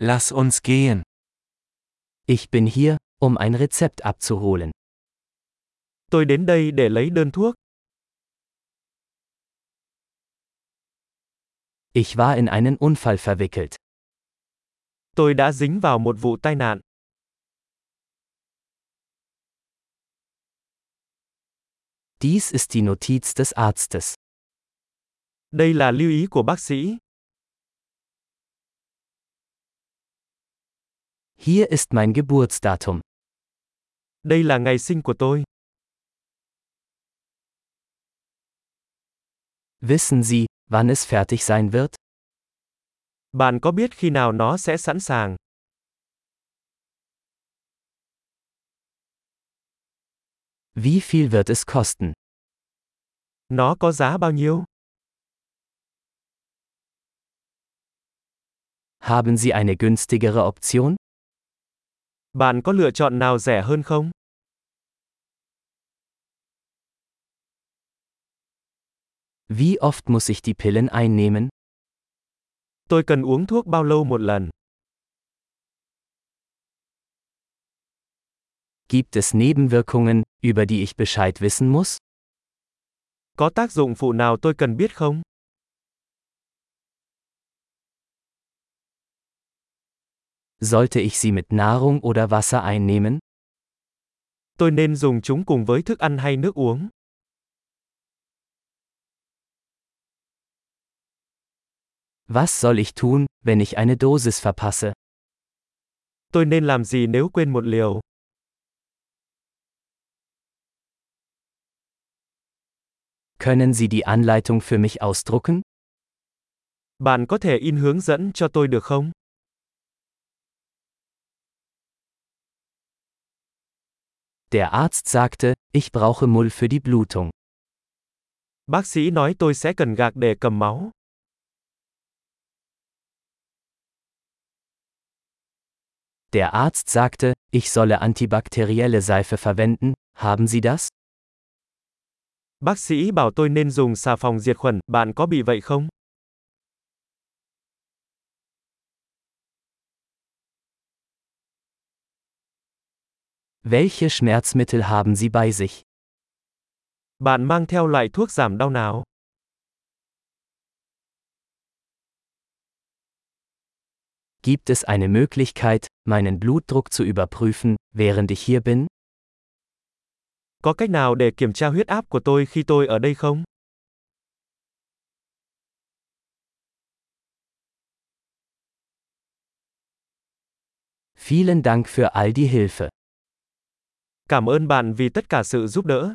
Lass uns gehen. Ich bin hier, um ein Rezept abzuholen. Tôi đến đây để lấy đơn thuốc. Ich war in einen Unfall verwickelt. Tôi đã dính vào một vụ tai nạn. Dies ist die Notiz des Arztes. Đây là lưu ý của bác sĩ. Hier ist mein Geburtsdatum. Đây là ngày sinh của tôi. Wissen Sie, wann es fertig sein wird? Bạn có biết khi nào nó sẽ sẵn sàng? Wie viel wird es kosten? Nó có giá bao nhiêu? Haben Sie eine günstigere Option? Bạn có lựa chọn nào rẻ hơn không? Wie oft muss ich die Pillen einnehmen? Tôi cần uống thuốc bao lâu một lần? Gibt es Nebenwirkungen, über die ich Bescheid wissen muss? Có tác dụng phụ nào tôi cần biết không? Sollte ich sie mit Nahrung oder Wasser einnehmen? Tôi nên dùng chúng cùng với thức ăn hay nước uống? Was soll ich tun, wenn ich eine Dosis verpasse? Tôi nên làm gì nếu quên một liều? Können Sie die Anleitung für mich ausdrucken? Bạn có thể in hướng dẫn cho tôi được không? Der Arzt sagte, ich brauche Mull für die Blutung. Bác sĩ nói tôi sẽ cần gạc để cầm máu. Der Arzt sagte, ich solle antibakterielle Seife verwenden, haben Sie das? Bác sĩ bảo tôi nên dùng xà phòng diệt khuẩn, bạn có bị vậy không? Welche Schmerzmittel haben Sie bei sich? Bạn mang theo loại thuốc giảm đau nào? Gibt es eine Möglichkeit, meinen Blutdruck zu überprüfen, während ich hier bin? Có cách nào để kiểm tra huyết áp của tôi khi tôi ở đây không? Vielen Dank für all die Hilfe. Cảm ơn bạn vì tất cả sự giúp đỡ.